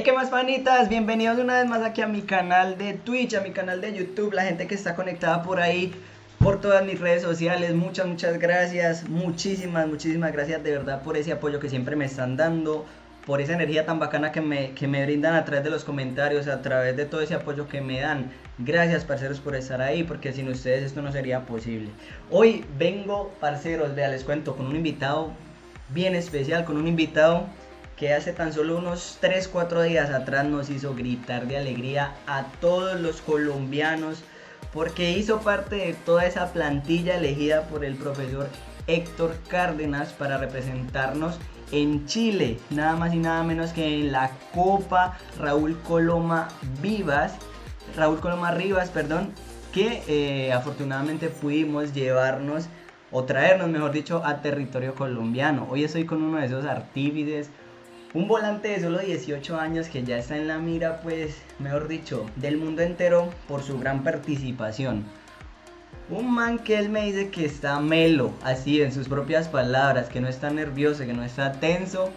Hey, ¿qué más, panitas? Bienvenidos una vez más aquí a mi canal de Twitch, a mi canal de YouTube, la gente que está conectada por ahí, por todas mis redes sociales. Muchas, muchas gracias, muchísimas, muchísimas gracias de verdad por ese apoyo que siempre me están dando, por esa energía tan bacana que me, que me brindan a través de los comentarios, a través de todo ese apoyo que me dan. Gracias, parceros, por estar ahí, porque sin ustedes esto no sería posible. Hoy vengo, parceros, les cuento, con un invitado bien especial, con un invitado que hace tan solo unos 3-4 días atrás nos hizo gritar de alegría a todos los colombianos porque hizo parte de toda esa plantilla elegida por el profesor Héctor Cárdenas para representarnos en Chile, nada más y nada menos que en la Copa Raúl Coloma Vivas, Raúl Coloma Rivas, perdón, que eh, afortunadamente pudimos llevarnos o traernos, mejor dicho, a territorio colombiano. Hoy estoy con uno de esos artífices, un volante de solo 18 años que ya está en la mira, pues, mejor dicho, del mundo entero por su gran participación. Un man que él me dice que está melo, así en sus propias palabras, que no está nervioso, que no está tenso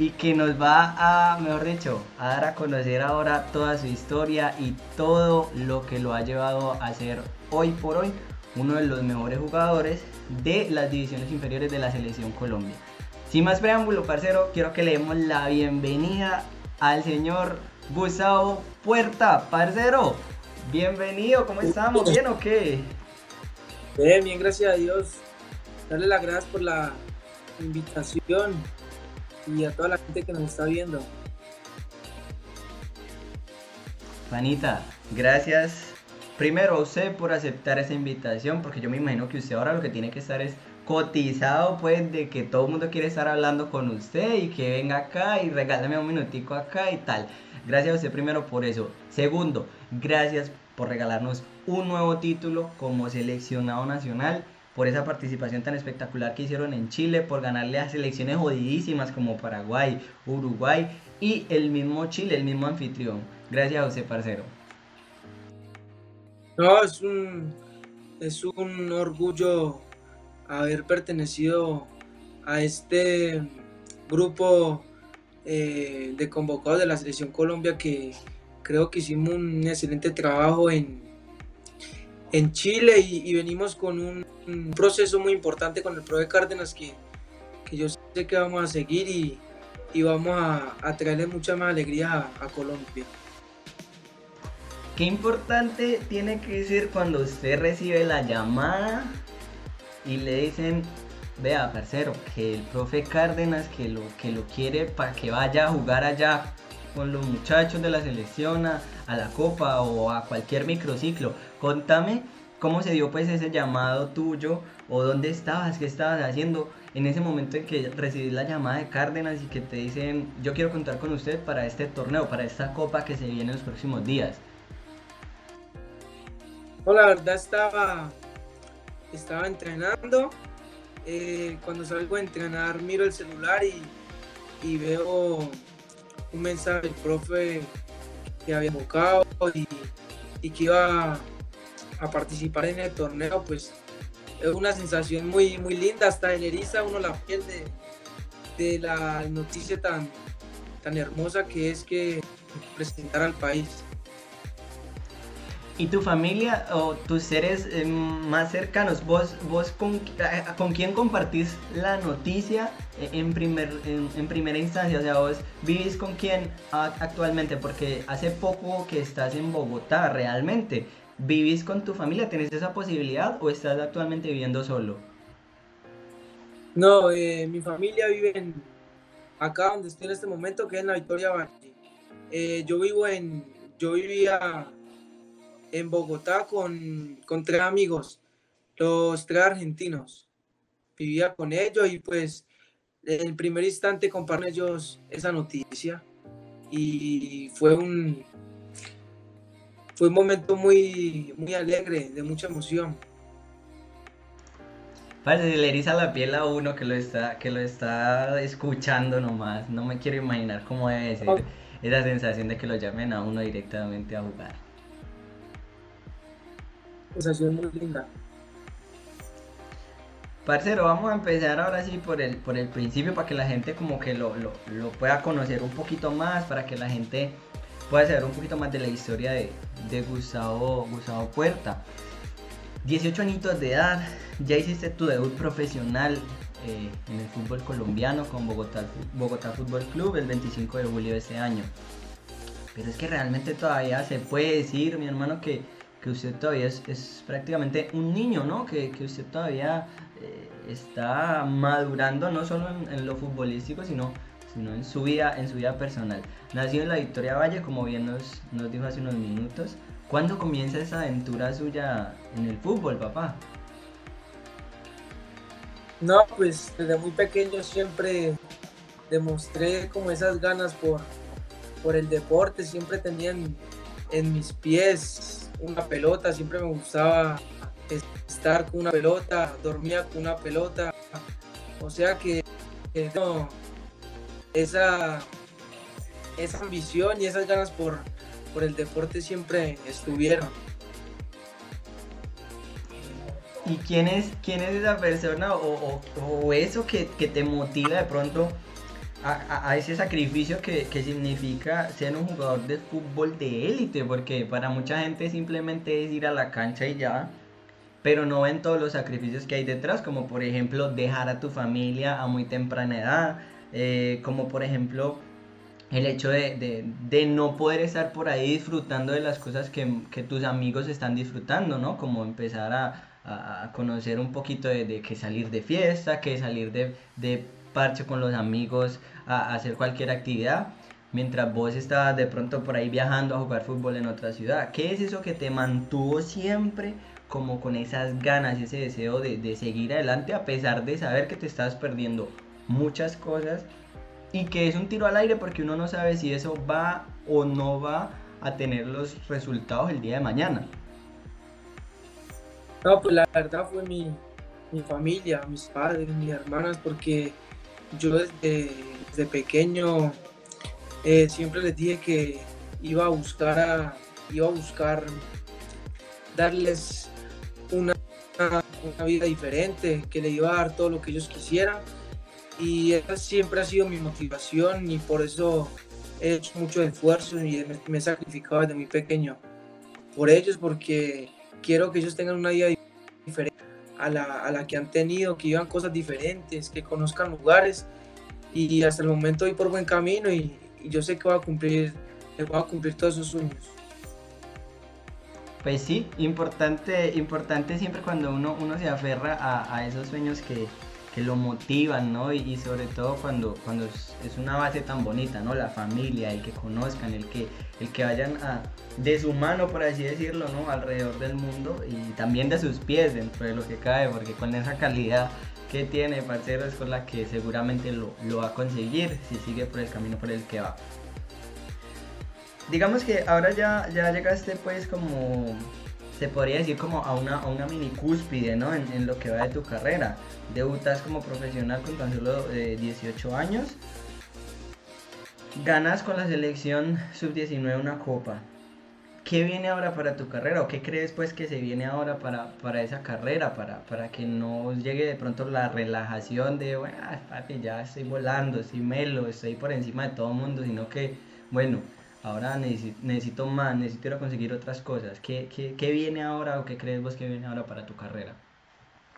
y que nos va a, mejor dicho, a dar a conocer ahora toda su historia y todo lo que lo ha llevado a ser hoy por hoy uno de los mejores jugadores de las divisiones inferiores de la selección Colombia. Sin más preámbulo, parcero, quiero que le demos la bienvenida al señor Gustavo Puerta, parcero. Bienvenido, ¿cómo estamos? ¿Bien o qué? Bien, bien, gracias a Dios. Darle las gracias por la invitación y a toda la gente que nos está viendo. Panita, gracias primero a usted por aceptar esa invitación, porque yo me imagino que usted ahora lo que tiene que estar es cotizado pues de que todo el mundo quiere estar hablando con usted y que venga acá y regálame un minutico acá y tal. Gracias a usted primero por eso. Segundo, gracias por regalarnos un nuevo título como seleccionado nacional, por esa participación tan espectacular que hicieron en Chile, por ganarle a selecciones jodidísimas como Paraguay, Uruguay y el mismo Chile, el mismo anfitrión. Gracias a usted, parcero. No, es un, es un orgullo haber pertenecido a este grupo eh, de convocados de la Selección Colombia que creo que hicimos un excelente trabajo en, en Chile y, venimos con un, proceso muy importante con el Profe Cárdenas que, que, yo sé que vamos a seguir y, y vamos a, a, traerle mucha más alegría a, a Colombia. Qué importante tiene que ser cuando usted recibe la llamada y le dicen, vea, parcero, que el profe Cárdenas que lo, que lo quiere para que vaya a jugar allá con los muchachos de la selección a, la copa o a cualquier microciclo. Contame cómo se dio pues ese llamado tuyo o dónde estabas, qué estabas haciendo en ese momento en que recibí la llamada de Cárdenas y que te dicen yo quiero contar con usted para este torneo, para esta copa que se viene en los próximos días. No, la verdad estaba estaba entrenando. Eh, cuando salgo a entrenar miro el celular y, veo un mensaje del profe que había buscado y, que iba a participar en el torneo, pues es una sensación muy, muy linda, hasta en eriza uno la piel de, de la noticia tan, tan hermosa que es que presentar al país. ¿Y tu familia o tus seres eh, más cercanos? ¿Vos, vos con, eh, con, quién compartís la noticia eh, en, primer, en, primera instancia? O sea, vos vivís con quién actualmente? Porque hace poco que estás en Bogotá, realmente. ¿Vivís con tu familia? ¿Tenés esa posibilidad o estás actualmente viviendo solo? No, mi familia vive en, acá donde estoy en este momento, que es en la Victoria Valle. yo vivo en, yo vivía en Bogotá con, con tres amigos, los tres argentinos. Vivía con ellos y pues en el primer instante compartí ellos esa noticia y fue un fue un momento muy muy alegre, de mucha emoción. Parece le eriza la piel a uno que lo está que lo está escuchando nomás. No me quiero imaginar cómo debe ser esa sensación de que lo llamen a uno directamente a jugar sensación muy linda. Parcero, vamos a empezar ahora sí por el, por el principio para que la gente como que lo, lo, lo pueda conocer un poquito más, para que la gente pueda saber un poquito más de la historia de, de Gustavo, Gustavo Puerta. 18 añitos de edad, ya hiciste tu debut profesional eh, en el fútbol colombiano con Bogotá, Bogotá Fútbol Club el 25 de julio de este año. Pero es que realmente todavía se puede decir, mi hermano, que, que usted todavía es, prácticamente un niño, ¿no? Que, usted todavía eh, está madurando no solo en, lo futbolístico, sino, sino en, su vida, en su vida personal. Nació en la Victoria Valle, como bien nos, nos dijo hace unos minutos. ¿Cuándo comienza esa aventura suya en el fútbol, papá? No, pues desde muy pequeño siempre demostré como esas ganas por, por el deporte, siempre tenía en, en, mis pies una pelota, siempre me gustaba estar con una pelota, dormía con una pelota, o sea que, no, esa, esa ambición y esas ganas por, por el deporte siempre estuvieron. ¿Y quién es, quién es esa persona o, o, o eso que, que, te motiva de pronto a, ese sacrificio que, que, significa ser un jugador de fútbol de élite? Porque para mucha gente simplemente es ir a la cancha y ya, pero no ven todos los sacrificios que hay detrás, como por ejemplo dejar a tu familia a muy temprana edad, eh, como por ejemplo el hecho de, de, no poder estar por ahí disfrutando de las cosas que, que tus amigos están disfrutando, ¿no? Como empezar a a, conocer un poquito de, que salir de fiesta, que salir de parche con los amigos, a, a, hacer cualquier actividad, mientras vos estabas de pronto por ahí viajando a jugar fútbol en otra ciudad. ¿Qué es eso que te mantuvo siempre como con esas ganas, ese deseo de, de seguir adelante a pesar de saber que te estás perdiendo muchas cosas y que es un tiro al aire porque uno no sabe si eso va o no va a tener los resultados el día de mañana? No, pues la verdad fue mi, mi familia, mis padres, mis hermanas, porque yo desde, pequeño eh, siempre les dije que iba a buscar iba a buscar darles una, una, vida diferente, que le iba a dar todo lo que ellos quisieran. Y esa siempre ha sido mi motivación y por eso he hecho mucho esfuerzo y me, me he sacrificado desde muy pequeño por ellos, porque quiero que ellos tengan una vida diferente a la, a la que han tenido, que vivan cosas diferentes, que conozcan lugares y hasta el momento voy por buen camino y, y yo sé que voy a cumplir, voy a cumplir todos esos sueños. Pues sí, importante, importante siempre cuando uno, uno se aferra a, a esos sueños que, que lo motivan, ¿no? Y, sobre todo cuando, cuando es una base tan bonita, ¿no? La familia, el que conozcan, el que, el que vayan a, de su mano, por así decirlo, ¿no? Alrededor del mundo y también de sus pies dentro de lo que cae, porque con esa calidad que tiene, parcero, es con la que seguramente lo, lo va a conseguir si sigue por el camino por el que va. Digamos que ahora ya, ya llegaste pues como se podría decir como a una, a una mini cúspide, ¿no? En, lo que va de tu carrera. Debutas como profesional con tan solo eh, 18 años. Ganas con la selección sub-19 una copa. ¿Qué viene ahora para tu carrera? ¿O qué crees pues que se viene ahora para, para esa carrera? Para, para que no llegue de pronto la relajación de, bueno, papi, ya estoy volando, estoy melo, estoy por encima de todo el mundo, sino que, bueno, ahora necesito, más, necesito ir a conseguir otras cosas. ¿Qué, qué, qué viene ahora o qué crees vos que viene ahora para tu carrera?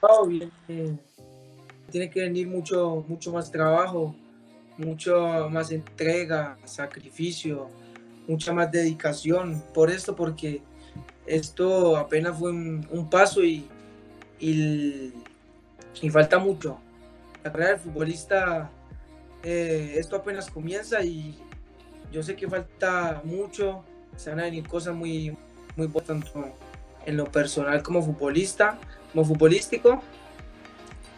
Oh. Tiene que venir mucho, mucho más trabajo, mucho más entrega, sacrificio, mucha más dedicación. Por esto, porque esto apenas fue un, paso y, y, y, falta mucho. La carrera del futbolista, eh, esto apenas comienza y yo sé que falta mucho, se van a venir cosas muy, muy tanto en lo personal como futbolista, como futbolístico.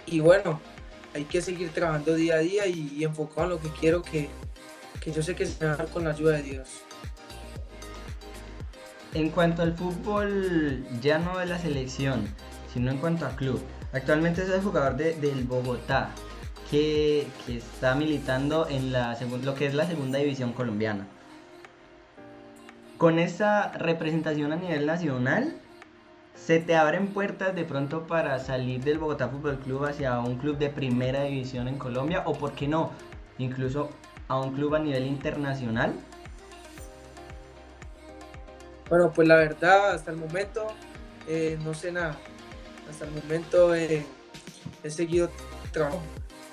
Y bueno, hay que seguir trabajando día a día y, y enfocado en lo que quiero que, que yo sé que se va a dar con la ayuda de Dios. En cuanto al fútbol, ya no de la selección, sino en cuanto a club. Actualmente es el jugador de, del Bogotá, que, está militando en la lo que es la segunda división colombiana. Con esa representación a nivel nacional, ¿Se te abren puertas de pronto para salir del Bogotá Fútbol Club hacia un club de primera división en Colombia? ¿O por qué no? Incluso a un club a nivel internacional. Bueno, pues la verdad, hasta el momento eh, no sé nada. Hasta el momento eh, he seguido trabajo,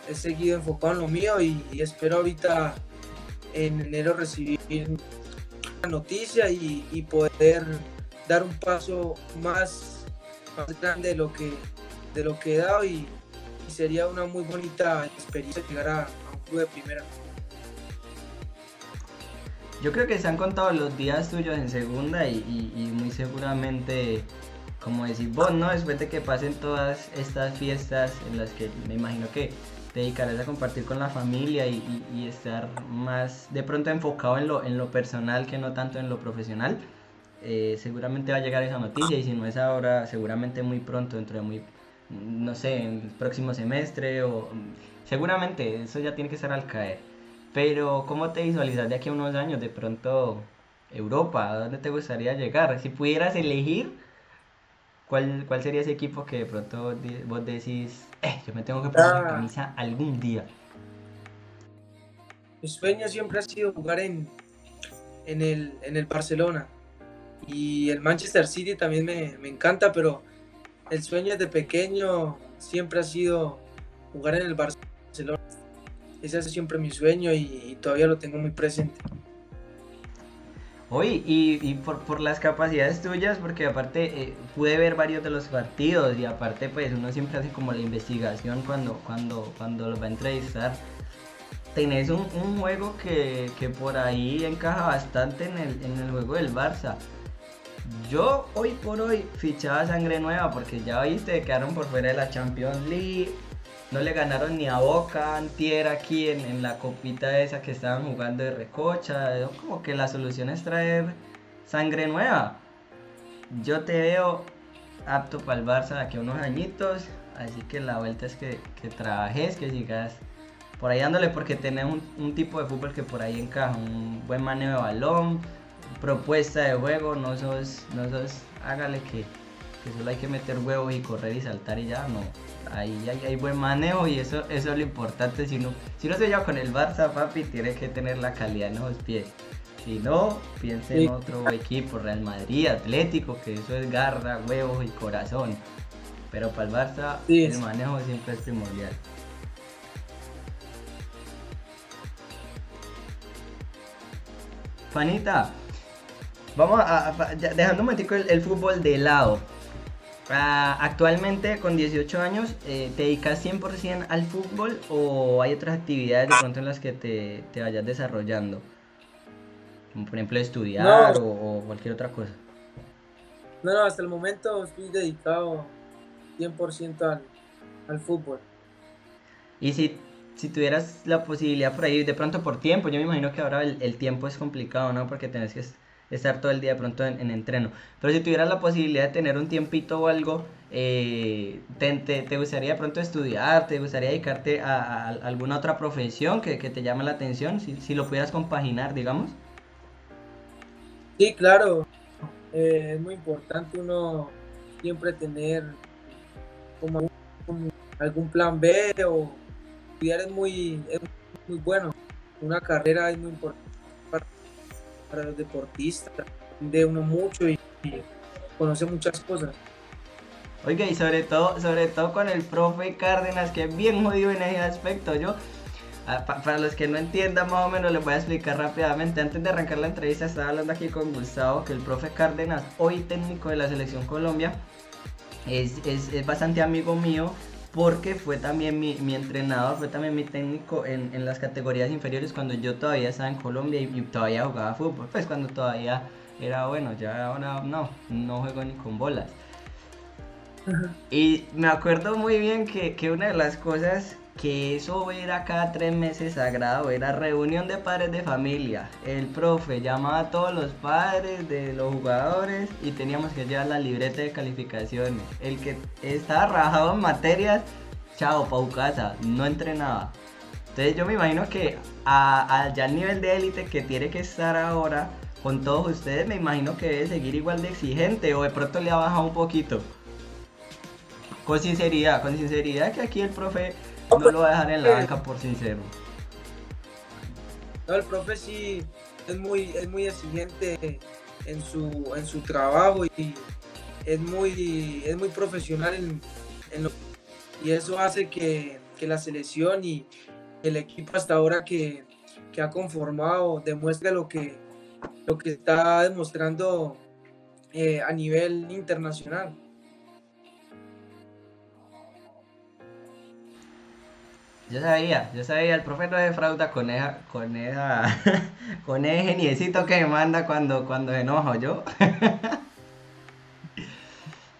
he seguido enfocado en lo mío y, espero ahorita en enero recibir la noticia y, poder dar un paso más, grande de lo que de lo que he dado y, sería una muy bonita experiencia llegar a, un club de primera. Yo creo que se han contado los días tuyos en segunda y muy seguramente como decir vos, ¿no? Después de que pasen todas estas fiestas en las que me imagino que dedicarás a compartir con la familia y, estar más de pronto enfocado en lo, en lo personal que no tanto en lo profesional, eh, seguramente va a llegar esa noticia y si no es ahora, seguramente muy pronto, dentro de muy, no sé, en el próximo semestre o seguramente eso ya tiene que ser al caer. Pero ¿cómo te visualizas de aquí a unos años? De pronto Europa, ¿a dónde te gustaría llegar? Si pudieras elegir ¿Cuál, ¿Cuál sería ese equipo que de pronto vos decís, eh, yo me tengo que poner la ah. camisa algún día? Mi sueño siempre ha sido jugar en, en, el, en el Barcelona. Y el Manchester City también me, me encanta, pero el sueño desde pequeño siempre ha sido jugar en el Barcelona. Ese es siempre mi sueño y todavía lo tengo muy presente. Oye, y, por, las capacidades tuyas, porque aparte eh, pude ver varios de los partidos y aparte pues uno siempre hace como la investigación cuando, cuando, cuando los va a entrevistar. Tenés un, juego que, por ahí encaja bastante en el, en el juego del Barça. Yo hoy por hoy fichaba sangre nueva porque ya viste, quedaron por fuera de la Champions League no le ganaron ni a Boca antier aquí en, la copita esa que estaban jugando de recocha. Como que la solución es traer sangre nueva. Yo te veo apto para el Barça de aquí a unos añitos. Así que la vuelta es que, trabajes, que sigas por ahí dándole porque tenés un, tipo de fútbol que por ahí encaja. Un buen manejo de balón, propuesta de juego. No sos, no sos, hágale que que solo hay que meter huevos y correr y saltar y ya, no. Ahí hay, buen manejo y eso, eso es lo importante. Si no, si no se lleva con el Barça, papi, tiene que tener la calidad en los pies. Si no, piense en otro equipo, Real Madrid, Atlético, que eso es garra, huevos y corazón. Pero para el Barça, el manejo siempre es primordial. Fanita, vamos a, dejando un momentico el, el, fútbol de lado. Ah, actualmente con 18 años, eh, ¿te dedicas 100% al fútbol o hay otras actividades de pronto en las que te, te vayas desarrollando? Como por ejemplo estudiar o, cualquier otra cosa. No, no, hasta el momento estoy dedicado 100% al, al fútbol. Y si, si tuvieras la posibilidad por ahí, de pronto por tiempo, yo me imagino que ahora el, el tiempo es complicado, ¿no? Porque tenés que estar todo el día pronto en, entreno. Pero si tuvieras la posibilidad de tener un tiempito o algo, eh, te, te, gustaría de pronto estudiar? ¿Te gustaría dedicarte a, alguna otra profesión que, que, te llame la atención? Si, si, lo pudieras compaginar, digamos. Sí, claro. Eh, es muy importante uno siempre tener como algún plan B o estudiar es muy, es muy bueno. Una carrera es muy importante para los deportistas, de uno mucho y, conoce muchas cosas. Oiga, y sobre todo, sobre todo con el profe Cárdenas, que es bien jodido en ese aspecto. Yo, ah, para los que no entiendan más o menos, les voy a explicar rápidamente. Antes de arrancar la entrevista, estaba hablando aquí con Gustavo, que el profe Cárdenas, hoy técnico de la Selección Colombia, es, es, es bastante amigo mío porque fue también mi, mi, entrenador, fue también mi técnico en, en, las categorías inferiores cuando yo todavía estaba en Colombia y, todavía jugaba fútbol, pues cuando todavía era bueno, ya ahora no, no juego ni con bolas. Y me acuerdo muy bien que, que una de las cosas que eso era cada tres meses sagrado, era reunión de padres de familia. El profe llamaba a todos los padres de los jugadores y teníamos que llevar la libreta de calificaciones. El que estaba rajado en materias, chao, pa' casa, no entrenaba. Entonces yo me imagino que a, ya al nivel de élite que tiene que estar ahora, con todos ustedes, me imagino que debe seguir igual de exigente o de pronto le ha bajado un poquito. Con sinceridad, con sinceridad que aquí el profe no lo va a dejar en la banca por sincero. No, el profe sí es muy, es muy exigente en su, en su trabajo y es muy, es muy profesional en, en lo, y eso hace que, que, la selección y el equipo hasta ahora que, que ha conformado demuestre lo que, lo que está demostrando eh, a nivel internacional. Yo sabía, yo sabía, el profe no defrauda con esa, con esa, con ese geniecito que me manda cuando, cuando enojo yo.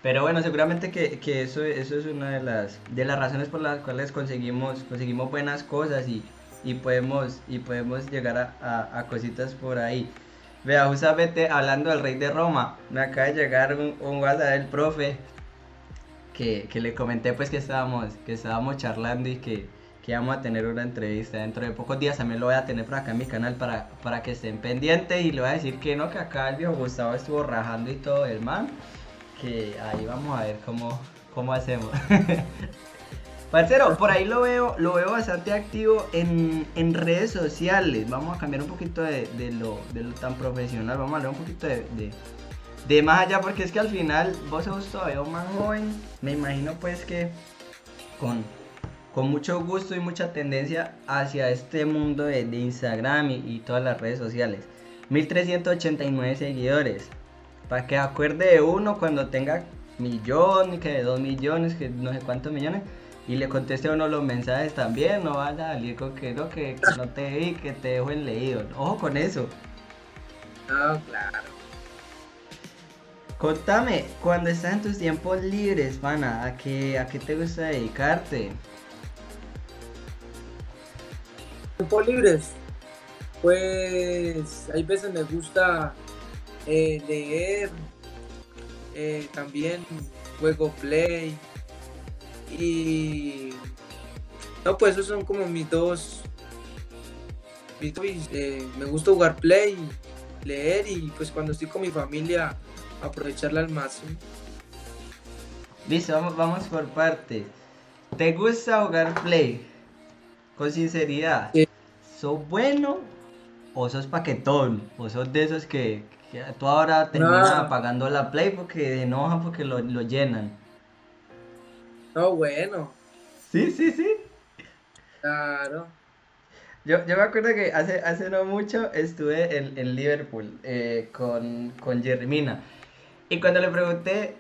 Pero bueno, seguramente que, que, eso, eso es una de las, de las razones por las cuales conseguimos, conseguimos buenas cosas y, y podemos, y podemos llegar a, a, a, cositas por ahí. Vea, justamente hablando del rey de Roma, me acaba de llegar un, un WhatsApp del profe que, que, le comenté pues que estábamos, que estábamos charlando y que, que vamos a tener una entrevista dentro de pocos días. También lo voy a tener por acá en mi canal para, para que estén pendientes y le voy a decir que no, que acá el viejo Gustavo estuvo rajando y todo el man que ahí vamos a ver cómo, cómo hacemos. Parcero, por ahí lo veo, lo veo bastante activo en, en redes sociales. Vamos a cambiar un poquito de, de, lo, de lo tan profesional. Vamos a hablar un poquito de, de, más allá, porque es que al final vos sos todavía más joven. Me imagino pues que con, con mucho gusto y mucha tendencia hacia este mundo de, Instagram y, y todas las redes sociales. 1389 seguidores para que acuerde de uno cuando tenga millón, que de dos millones, que no sé cuántos millones, y le conteste a uno los mensajes también, no vaya a salir con que no, que, que no te vi, que te dejo en leído. Ojo con eso. No, claro. Contame, cuando estás en tus tiempos libres, pana, ¿a qué, a qué te gusta dedicarte? Tiempos libres, pues hay veces me gusta eh, leer, eh, también juego play y no pues esos son como mis dos mis eh, me gusta jugar play leer y pues cuando estoy con mi familia aprovecharla al máximo. Listo vamos, vamos por partes. ¿te gusta jugar play? Con sinceridad Sí. ¿sos bueno o sos paquetón? ¿o sos de esos que, que tú ahora terminas No. apagando la play porque enojan porque lo, lo llenan? no bueno Sí, sí, sí. claro Yo, yo me acuerdo que hace, hace no mucho estuve en, en Liverpool eh, con, con Jeremina. Y cuando le pregunté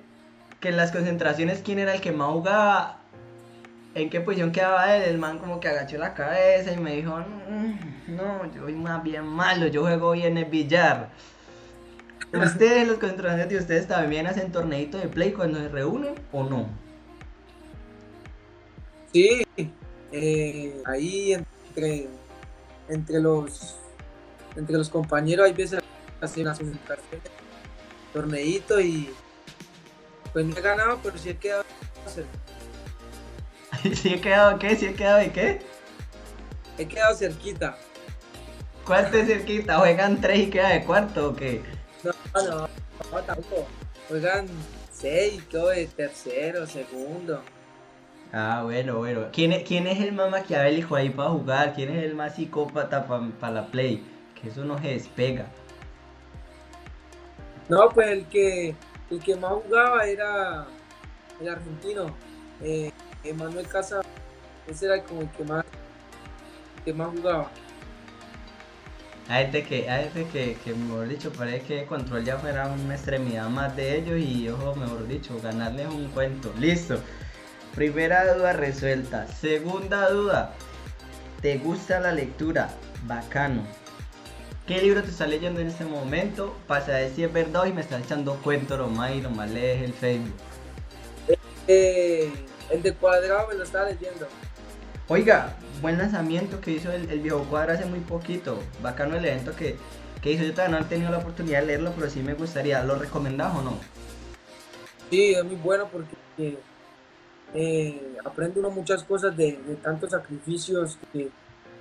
que en las concentraciones quién era el que más jugaba, en qué posición quedaba él, el man como que agachó la cabeza y me dijo, "Mm, no, yo soy más bien malo, yo juego bien el billar. ¿Ustedes, los concentraciones de ustedes también hacen torneito de play cuando se reúnen o no? sí eh, ahí entre entre los entre los compañeros hay veces hacen las torneito y pues no he ganado pero sí he quedado cerca. ¿Sí he quedado qué? ¿Sí he quedado de qué? he quedado cerquita ¿Cuál te cerquita? ¿Juegan tres y queda de cuarto o qué? no no, no tampoco juegan seis quedo de tercero segundo Ah, bueno, bueno. ¿Quién es, quién es el más maquiavélico ahí para jugar? ¿Quién es el más psicópata para la play? Que eso no se despega. No, pues el que el que más jugaba era el argentino, eh, Emanuel Casa, ese era como el que más, el que más jugaba. Hay gente que, hay gente que, que, mejor dicho, parece que control ya fuera una extremidad más de ellos y, ojo, mejor dicho, ganarles un cuento. Listo. Primera duda resuelta. Segunda duda. ¿Te gusta la lectura? Bacano. ¿Qué libro te estás leyendo en este momento? Saber si es verdad y me estás echando cuento nomás y nomás lees el Facebook. Eh, el de cuadrado me lo estaba leyendo. Oiga, buen lanzamiento que hizo el, el viejo cuadro hace muy poquito. Bacano el evento que, que hizo. Yo todavía no he tenido la oportunidad de leerlo, pero sí me gustaría. ¿Lo recomendás o no? Sí, es muy bueno porque eh, aprende uno muchas cosas de, de tantos sacrificios que,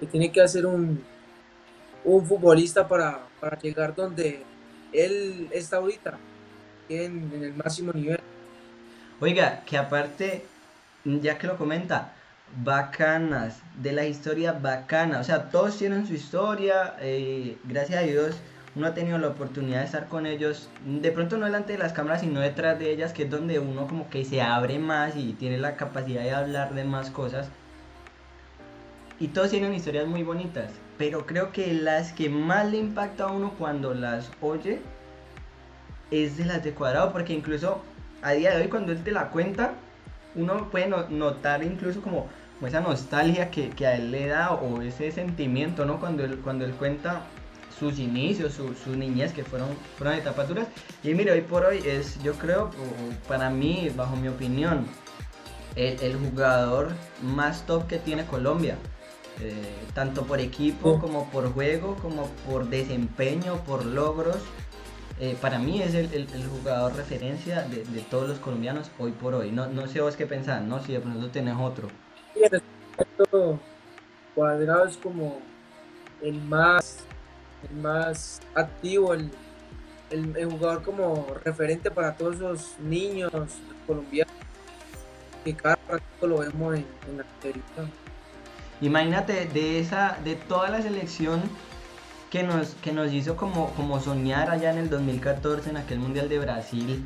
que, tiene que hacer un, un futbolista para, para llegar donde, él está ahorita en, en el máximo nivel. Oiga, que aparte, ya que lo comenta, bacanas, de la historia bacana, o sea, todos tienen su historia, eh, gracias a Dios uno ha tenido la oportunidad de estar con ellos, de pronto no delante de las cámaras, sino detrás de ellas, que es donde uno como que se abre más y tiene la capacidad de hablar de más cosas. Y todos tienen historias muy bonitas, pero creo que las que más le impacta a uno cuando las oye es de las de cuadrado, porque incluso a día de hoy cuando él te la cuenta, uno puede notar incluso como, esa nostalgia que, a él le da o ese sentimiento, ¿no? Cuando él, cuando él cuenta sus inicios, su, su niñez, que fueron, fueron etapas duras. Y mire, hoy por hoy es, yo creo, para mí, bajo mi opinión, el, jugador más top que tiene Colombia. Eh, tanto por equipo como por juego, como por desempeño, por logros. Eh, para mí es el, jugador referencia de, todos los colombianos hoy por hoy. No, no sé vos qué pensás, ¿no? Si de pronto tenés otro. Cuadrado es como el más, el más activo, el, jugador como referente para todos esos niños colombianos que cada rato lo vemos en, la televisión. Imagínate de esa, de toda la selección que nos, que nos hizo como, como soñar allá en el 2014 en aquel Mundial de Brasil.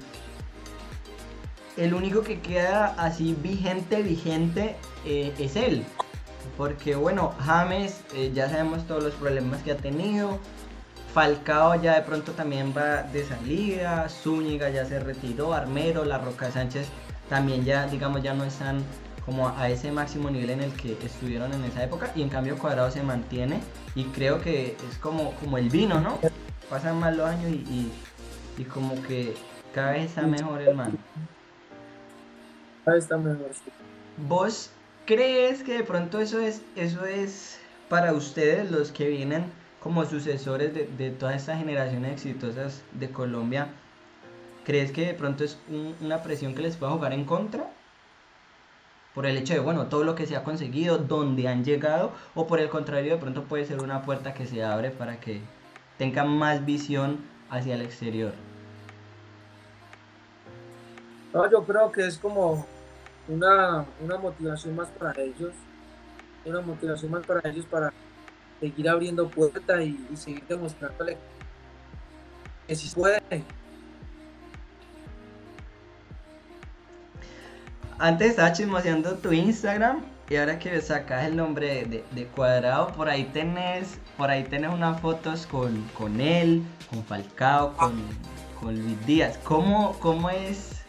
El único que queda así vigente, vigente eh, es él. Porque bueno, James eh, ya sabemos todos los problemas que ha tenido. Falcao ya de pronto también va de salida. Zúñiga ya se retiró. Armero, La Roca Sánchez también ya, digamos, ya no están como a ese máximo nivel en el que estuvieron en esa época y en cambio Cuadrado se mantiene y creo que es como, como el vino, ¿no? Pasan más los años y, como que cada vez está mejor el man. Cada vez está mejor. ¿Vos crees que de pronto eso es, eso es para ustedes los que vienen como sucesores de, de todas estas generaciones exitosas de Colombia? ¿Crees que de pronto es una presión que les pueda jugar en contra? Por el hecho de, bueno, todo lo que se ha conseguido, dónde han llegado, o por el contrario, de pronto puede ser una puerta que se abre para que tengan más visión hacia el exterior. No, yo creo que es como una, motivación más para ellos, una motivación más para ellos para seguir abriendo puertas y, y seguir demostrándole que si puede antes estaba chismoseando tu Instagram y ahora que sacas el nombre de, Cuadrado, por ahí tenés, por ahí tenés unas fotos con, con él, con Falcao, con, Luis Díaz. ¿Cómo, cómo es,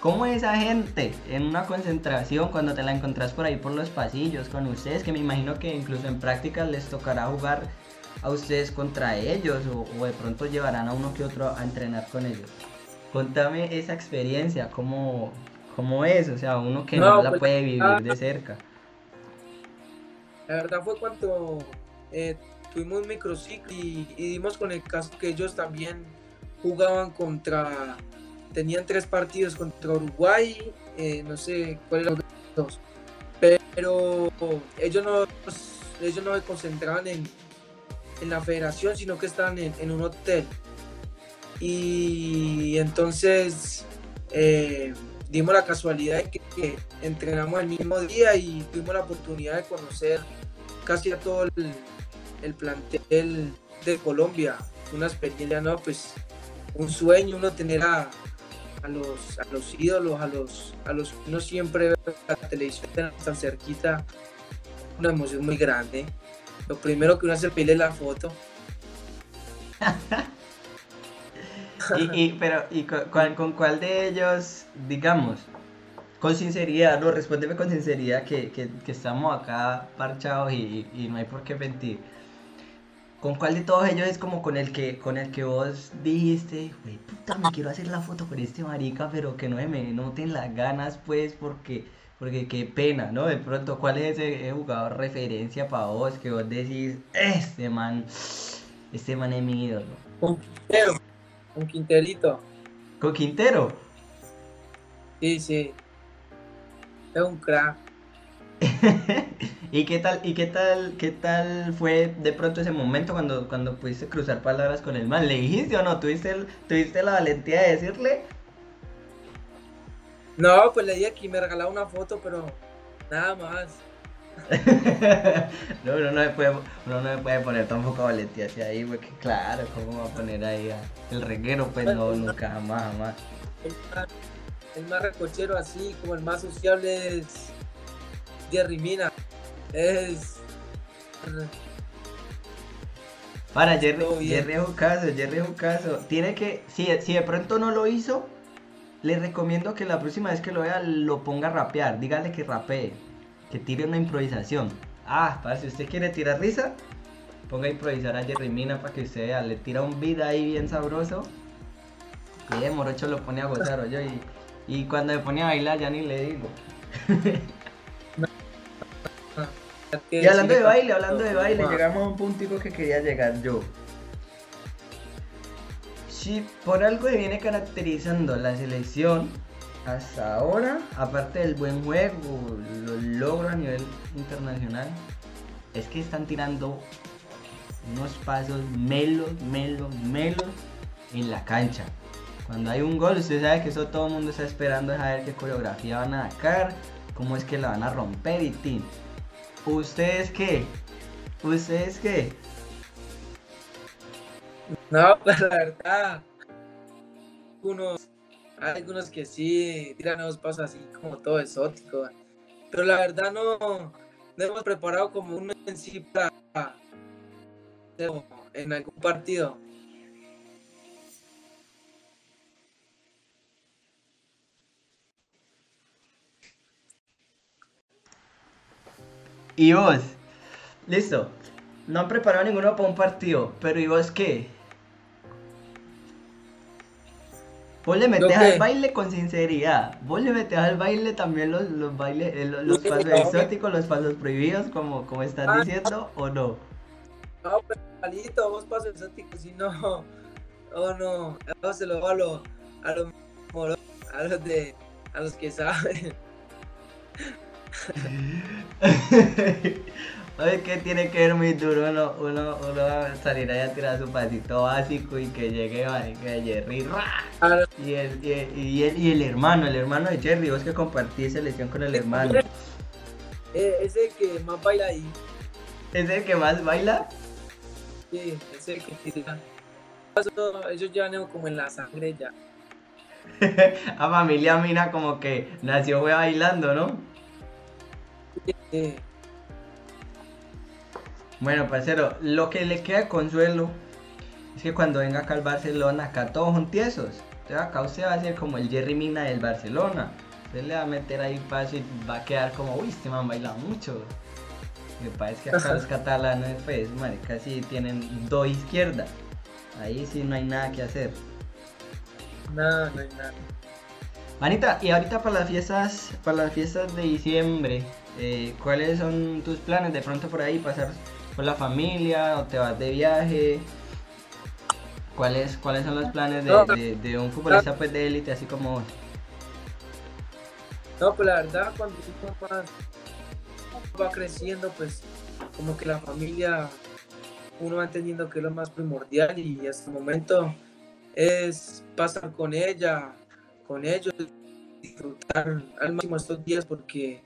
¿Cómo es esa gente en una concentración cuando te la encontrás por ahí por los pasillos con ustedes? Que me imagino que incluso en prácticas les tocará jugar a ustedes contra ellos o, o de pronto llevarán a uno que otro a entrenar con ellos. Contame esa experiencia, cómo, ¿Cómo es? O sea, uno que no, la pues, puede vivir ah, de cerca. La verdad fue cuando eh, tuvimos un microciclo y, dimos con el caso que ellos también jugaban contra, tenían tres partidos contra Uruguay, eh, no sé cuáles eran los dos, pero ellos no, ellos no se concentraban en, la federación, sino que estaban en, un hotel. Y entonces... Eh, dimos la casualidad de que, entrenamos el mismo día y tuvimos la oportunidad de conocer casi a todo el, plantel de Colombia. Una experiencia, ¿no? Pues un sueño uno tener a, los, a los ídolos, a los, a los uno siempre ve la televisión tan cerquita. Una emoción muy grande. Lo primero que uno hace es pedirle la foto. y, pero, ¿y con, cuál de ellos, digamos, con sinceridad, no, respóndeme con sinceridad que, estamos acá parchados y, no hay por qué mentir. ¿Con cuál de todos ellos es como con el que, con el que vos dijiste, güey, puta, me quiero hacer la foto con este marica, pero que no me noten las ganas, pues, porque, porque qué pena, ¿no? De pronto, ¿cuál es ese, jugador referencia para vos que vos decís, este man, este man es mi ídolo? Un Quinterito. ¿Con Quintero? Sí, sí. Es un crack. ¿Y qué tal, y qué tal, qué tal fue de pronto ese momento cuando, cuando pudiste cruzar palabras con el man? ¿Le dijiste o no? ¿Tuviste, el- tuviste la valentía de decirle? No, pues le dije que me regalaba una foto, pero nada más. No, uno no, se puede, uno no se puede poner tampoco valentía hacia ahí, porque claro, ¿cómo va a poner ahí a- el reguero? Pues no, nunca, jamás, jamás. El más, el más recochero así, como el más sociable es Jerry Mina. Es... Para, Jerry. Jerry es un caso, Jerry es un caso. Tiene que, si, si de pronto no lo hizo, le recomiendo que la próxima vez que lo vea lo ponga a rapear. Dígale que rapee, que tire una improvisación. Ah, para si usted quiere tirar risa, ponga a improvisar a Jerry Mina para que usted vea. Le tira un beat ahí bien sabroso. Y de morocho lo pone a gozar, oye. Y, y cuando me pone a bailar, ya ni le digo. Y hablando de baile, hablando de baile, llegamos a un puntico que quería llegar yo. Si por algo que viene caracterizando la selección hasta ahora, aparte del buen juego, los logros a nivel internacional, es que están tirando unos pasos melos, melos, melos en la cancha. Cuando hay un gol, usted sabe que eso todo el mundo está esperando es a ver qué coreografía van a sacar, cómo es que la van a romper y tin. ¿Ustedes qué? ¿Ustedes qué? No, la verdad, algunos, hay algunos que sí tiran unos pasos así como todo exótico, pero la verdad no, no hemos preparado como un en en algún partido. ¿Y vos? Listo. No han preparado ninguno para un partido, pero ¿y vos qué? Vos le metés ¿Yo al baile con sinceridad. Vos le metés al baile también los, los bailes, eh, los, los Sí, pasos no. exóticos, los pasos prohibidos, como, como están Ah. diciendo, o no. No, pero malito, vos pasos exóticos, si no, oh no, se lo va a los, a los moros, a los de, a los que saben. Oye, que tiene que ver muy duro uno, uno, uno va a salir ahí a tirar su pasito básico y que llegue marica, Jerry y el, y, el, y, el, y el hermano, el hermano de Jerry, vos que compartís selección con el hermano. eh, ese que más baila ahí, ¿Es el que más baila? sí, ese que tira. Eso, ellos llevan como en la sangre ya. A familia Mina como que nació fue bailando, ¿no? Sí, Bueno, parcero, lo que le queda de consuelo es que cuando venga acá al Barcelona, acá todos son tiesos. Entonces acá usted va a ser como el Jerry Mina del Barcelona. Usted le va a meter ahí paso y va a quedar como, uy, este man baila mucho. Me parece que acá los catalanes, pues, marica, sí tienen dos izquierdas. Ahí sí no hay nada que hacer. nada, no hay nada. Manita, y ahorita para las fiestas, para las fiestas de diciembre, eh, ¿cuáles son tus planes? De pronto por ahí pasar con la familia o te vas de viaje. ¿Cuáles, cuáles son los planes de, de- de un futbolista pues de élite así como vos? No, pues la verdad, cuando uno va, va creciendo, pues como que la familia, uno va entendiendo que es lo más primordial y hasta el momento es pasar con ella, con ellos, disfrutar al máximo estos días porque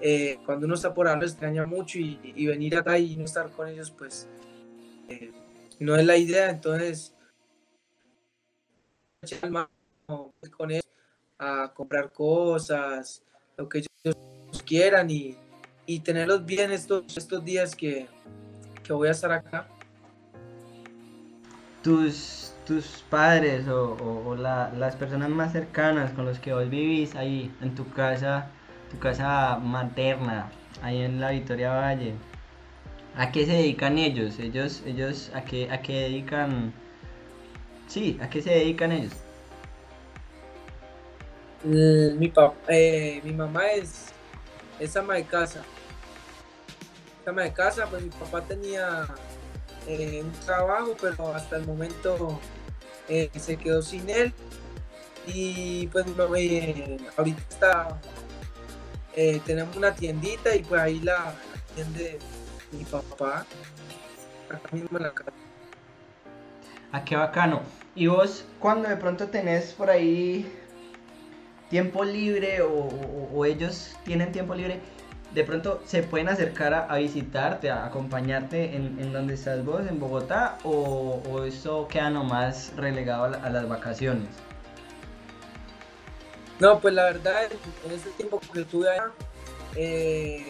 eh, cuando uno está por lo extraña mucho y, venir acá y no estar con ellos, pues eh, no es la idea, entonces con ellos a comprar cosas, lo que ellos quieran y, y tenerlos bien estos, estos días que, que voy a estar acá. Tus, tus padres o, o- o la- las personas más cercanas con los que vos vivís ahí en tu casa, casa materna, ahí en la Victoria Valle. ¿A qué se dedican ellos? Ellos, ellos, ¿a qué, a qué dedican? Sí, ¿a qué se dedican ellos? Mm, Mi, pa- eh, mi mamá es, es ama de casa. Ama de casa, pues mi papá tenía eh, un trabajo, pero hasta el momento eh, se quedó sin él. Y pues mi mamá, ahorita está eh, tenemos una tiendita y pues ahí la atiende mi papá, acá mismo en la casa. Ah, qué bacano. ¿Y vos cuando de pronto tenés por ahí tiempo libre o, ellos tienen tiempo libre, de pronto se pueden acercar a, visitarte, a acompañarte en, donde estás vos, en Bogotá, o, eso queda nomás relegado a, las vacaciones? No, pues la verdad, en ese tiempo que estuve allá, eh,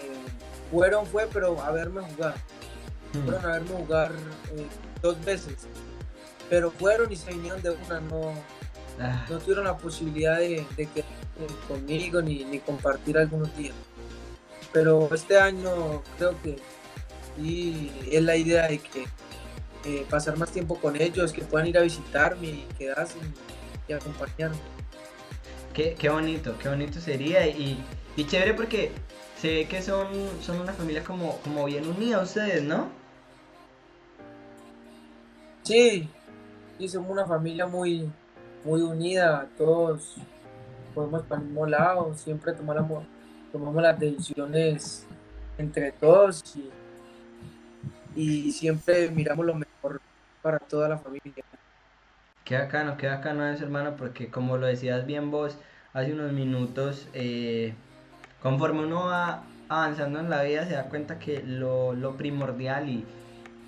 fueron, fue, pero a verme jugar. Fueron a verme jugar eh, dos veces. Pero fueron y se vinieron de una, no, ah. no tuvieron la posibilidad de, de que conmigo ni, ni, compartir algunos días. Pero este año creo que y es la idea de que eh, pasar más tiempo con ellos, que puedan ir a visitarme y quedarse y, acompañarme. Qué, qué, bonito, qué bonito sería y, y, chévere porque se ve que son, son una familia como, como bien unida ustedes, ¿no? Sí, sí, somos una familia muy, muy unida, todos podemos para el mismo lado, siempre tomamos, tomamos las decisiones entre todos y, siempre miramos lo mejor para toda la familia. Qué bacano, qué bacano es hermano, porque como lo decías bien vos hace unos minutos, eh, conforme uno va avanzando en la vida se da cuenta que lo, primordial y,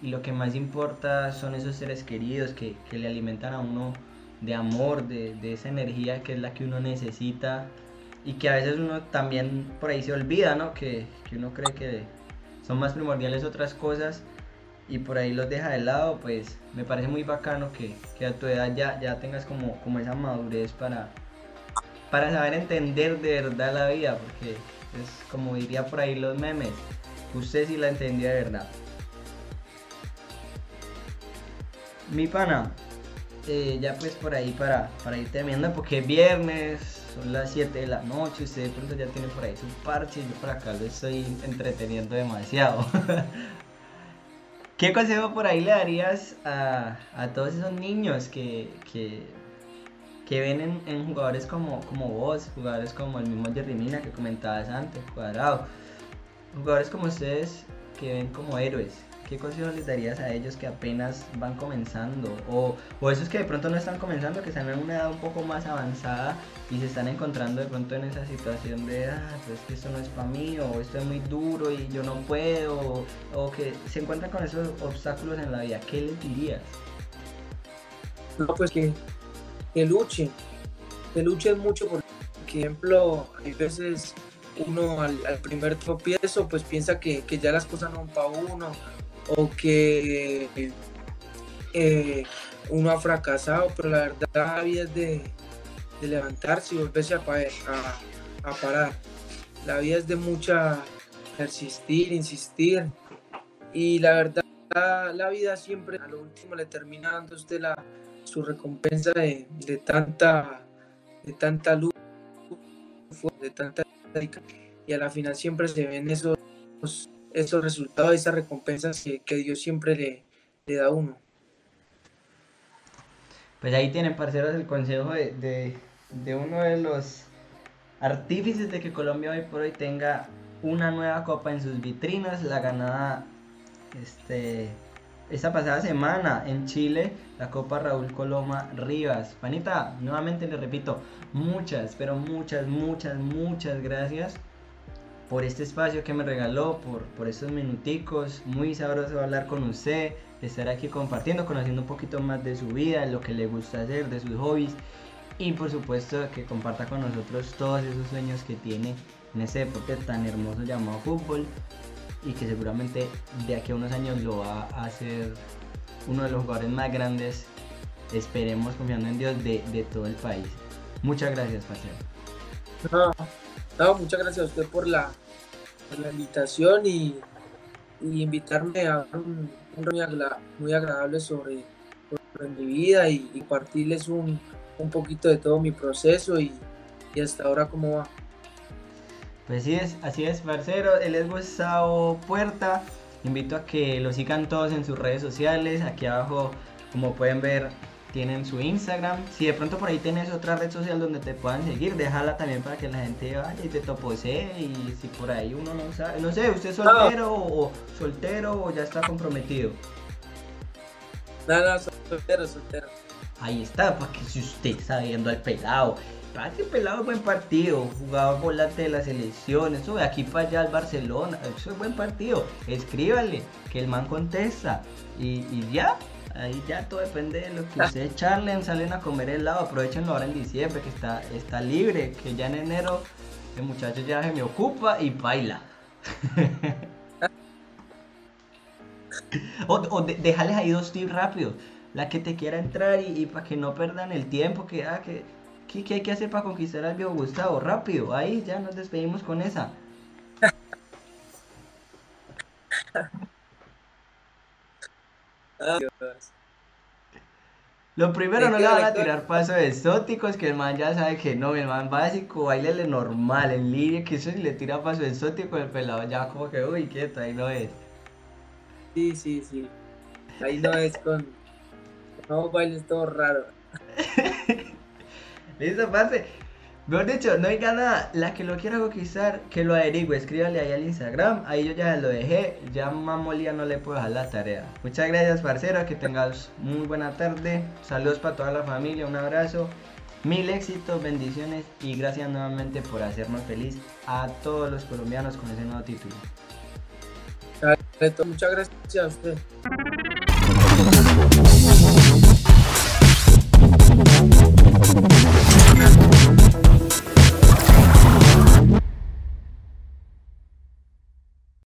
lo que más importa son esos seres queridos que, que le alimentan a uno de amor, de, esa energía que es la que uno necesita y que a veces uno también por ahí se olvida, ¿no? Que, uno cree que son más primordiales otras cosas y por ahí los deja de lado, pues me parece muy bacano que, a tu edad ya, ya tengas como, como esa madurez para, para saber entender de verdad la vida, porque es como diría por ahí los memes, usted sí la entendía de verdad. Mi pana, eh, ya pues por ahí para, para ir terminando, porque es viernes, son las 7 de la noche, usted pronto ya tiene por ahí su parche, yo por acá lo estoy entreteniendo demasiado. ¿Qué consejo por ahí le darías a, todos esos niños que, que, ven en, jugadores como, como vos, jugadores como el mismo Jerry Mina que comentabas antes, cuadrado, jugadores como ustedes que ven como héroes? ¿Qué consejo les darías a ellos que apenas van comenzando? O, o esos que de pronto no están comenzando, que están en una edad un poco más avanzada y se están encontrando de pronto en esa situación de, ah, pues que esto no es para mí, o esto es muy duro y yo no puedo, o, que se encuentran con esos obstáculos en la vida, ¿qué les dirías? No, pues que, que luchen, que luchen mucho, por ejemplo, hay veces uno al, primer tropiezo pues piensa que, que, ya las cosas no van para uno o que eh, uno ha fracasado, pero la verdad la vida es de, levantarse y volverse a, a, parar. La vida es de mucha persistir, insistir y la verdad la vida siempre a lo último le termina dando usted la, su recompensa de, tanta de tanta luz, de tanta y a la final siempre se ven esos esos resultados, esas recompensas que, Dios siempre le, le, da a uno. Pues ahí tienen, parceros, el consejo de, uno de los artífices de que Colombia hoy por hoy tenga una nueva copa en sus vitrinas, la ganada este, esta pasada semana en Chile, la Copa Raúl Coloma Rivas. Panita, nuevamente le repito, muchas, pero muchas, muchas, muchas gracias por este espacio que me regaló, por, por estos minuticos. Muy sabroso hablar con usted, estar aquí compartiendo, conociendo un poquito más de su vida, lo que le gusta hacer, de sus hobbies. Y por supuesto que comparta con nosotros todos esos sueños que tiene en ese deporte tan hermoso llamado fútbol. Y que seguramente de aquí a unos años lo va a hacer uno de los jugadores más grandes. Esperemos confiando en Dios de, de todo el país. Muchas gracias, Paseo. No, muchas gracias a usted por la, invitación y, invitarme a un, un muy, agradable sobre, mi vida y, compartirles un, poquito de todo mi proceso y, hasta ahora cómo va. Pues sí es, así es, parcero. Él es Gustavo Puerta. Invito a que lo sigan todos en sus redes sociales. Aquí abajo, como pueden ver, tienen su Instagram. Si de pronto por ahí tienes otra red social donde te puedan seguir, déjala también para que la gente vaya y te toposee. Y si por ahí uno no sabe, no sé, ¿usted es soltero o soltero o ya está comprometido? Nada, soltero, soltero. Ahí está, para que si usted está viendo al pelado. Para que el pelado es buen partido, jugador volante de la selección, eso de aquí para allá al Barcelona, eso es buen partido. Escríbale, que el man contesta. Y, y ya, Ahí ya todo depende de lo que ustedes charlen, salen a comer helado, aprovechenlo ahora en diciembre que está, está libre, que ya en enero el muchacho ya se me ocupa y baila. o, o déjales ahí dos tips rápidos. La que te quiera entrar y, para que no perdan el tiempo, que, ah, que, ¿qué hay que hacer para conquistar al viejo Gustavo? Rápido, ahí ya nos despedimos con esa. Lo primero no le van a tirar pasos exóticos, que el man ya sabe que no, el man básico, bailele normal, en línea, que eso si le tira paso exótico, el pelado ya como que, uy, quieto, ahí no es. Sí, sí, sí. Ahí no es con... No, bailes todo raro. Listo, pase. Mejor dicho, no hay nada. La que lo quiera conquistar, que lo averigüe. Escríbale ahí al Instagram. Ahí yo ya lo dejé. Ya Mamolía no le puedo dejar la tarea. Muchas gracias, parcero. Que tengas muy buena tarde. Saludos para toda la familia. Un abrazo. Mil éxitos, bendiciones. Y gracias nuevamente por hacernos feliz a todos los colombianos con ese nuevo título. Muchas gracias a usted.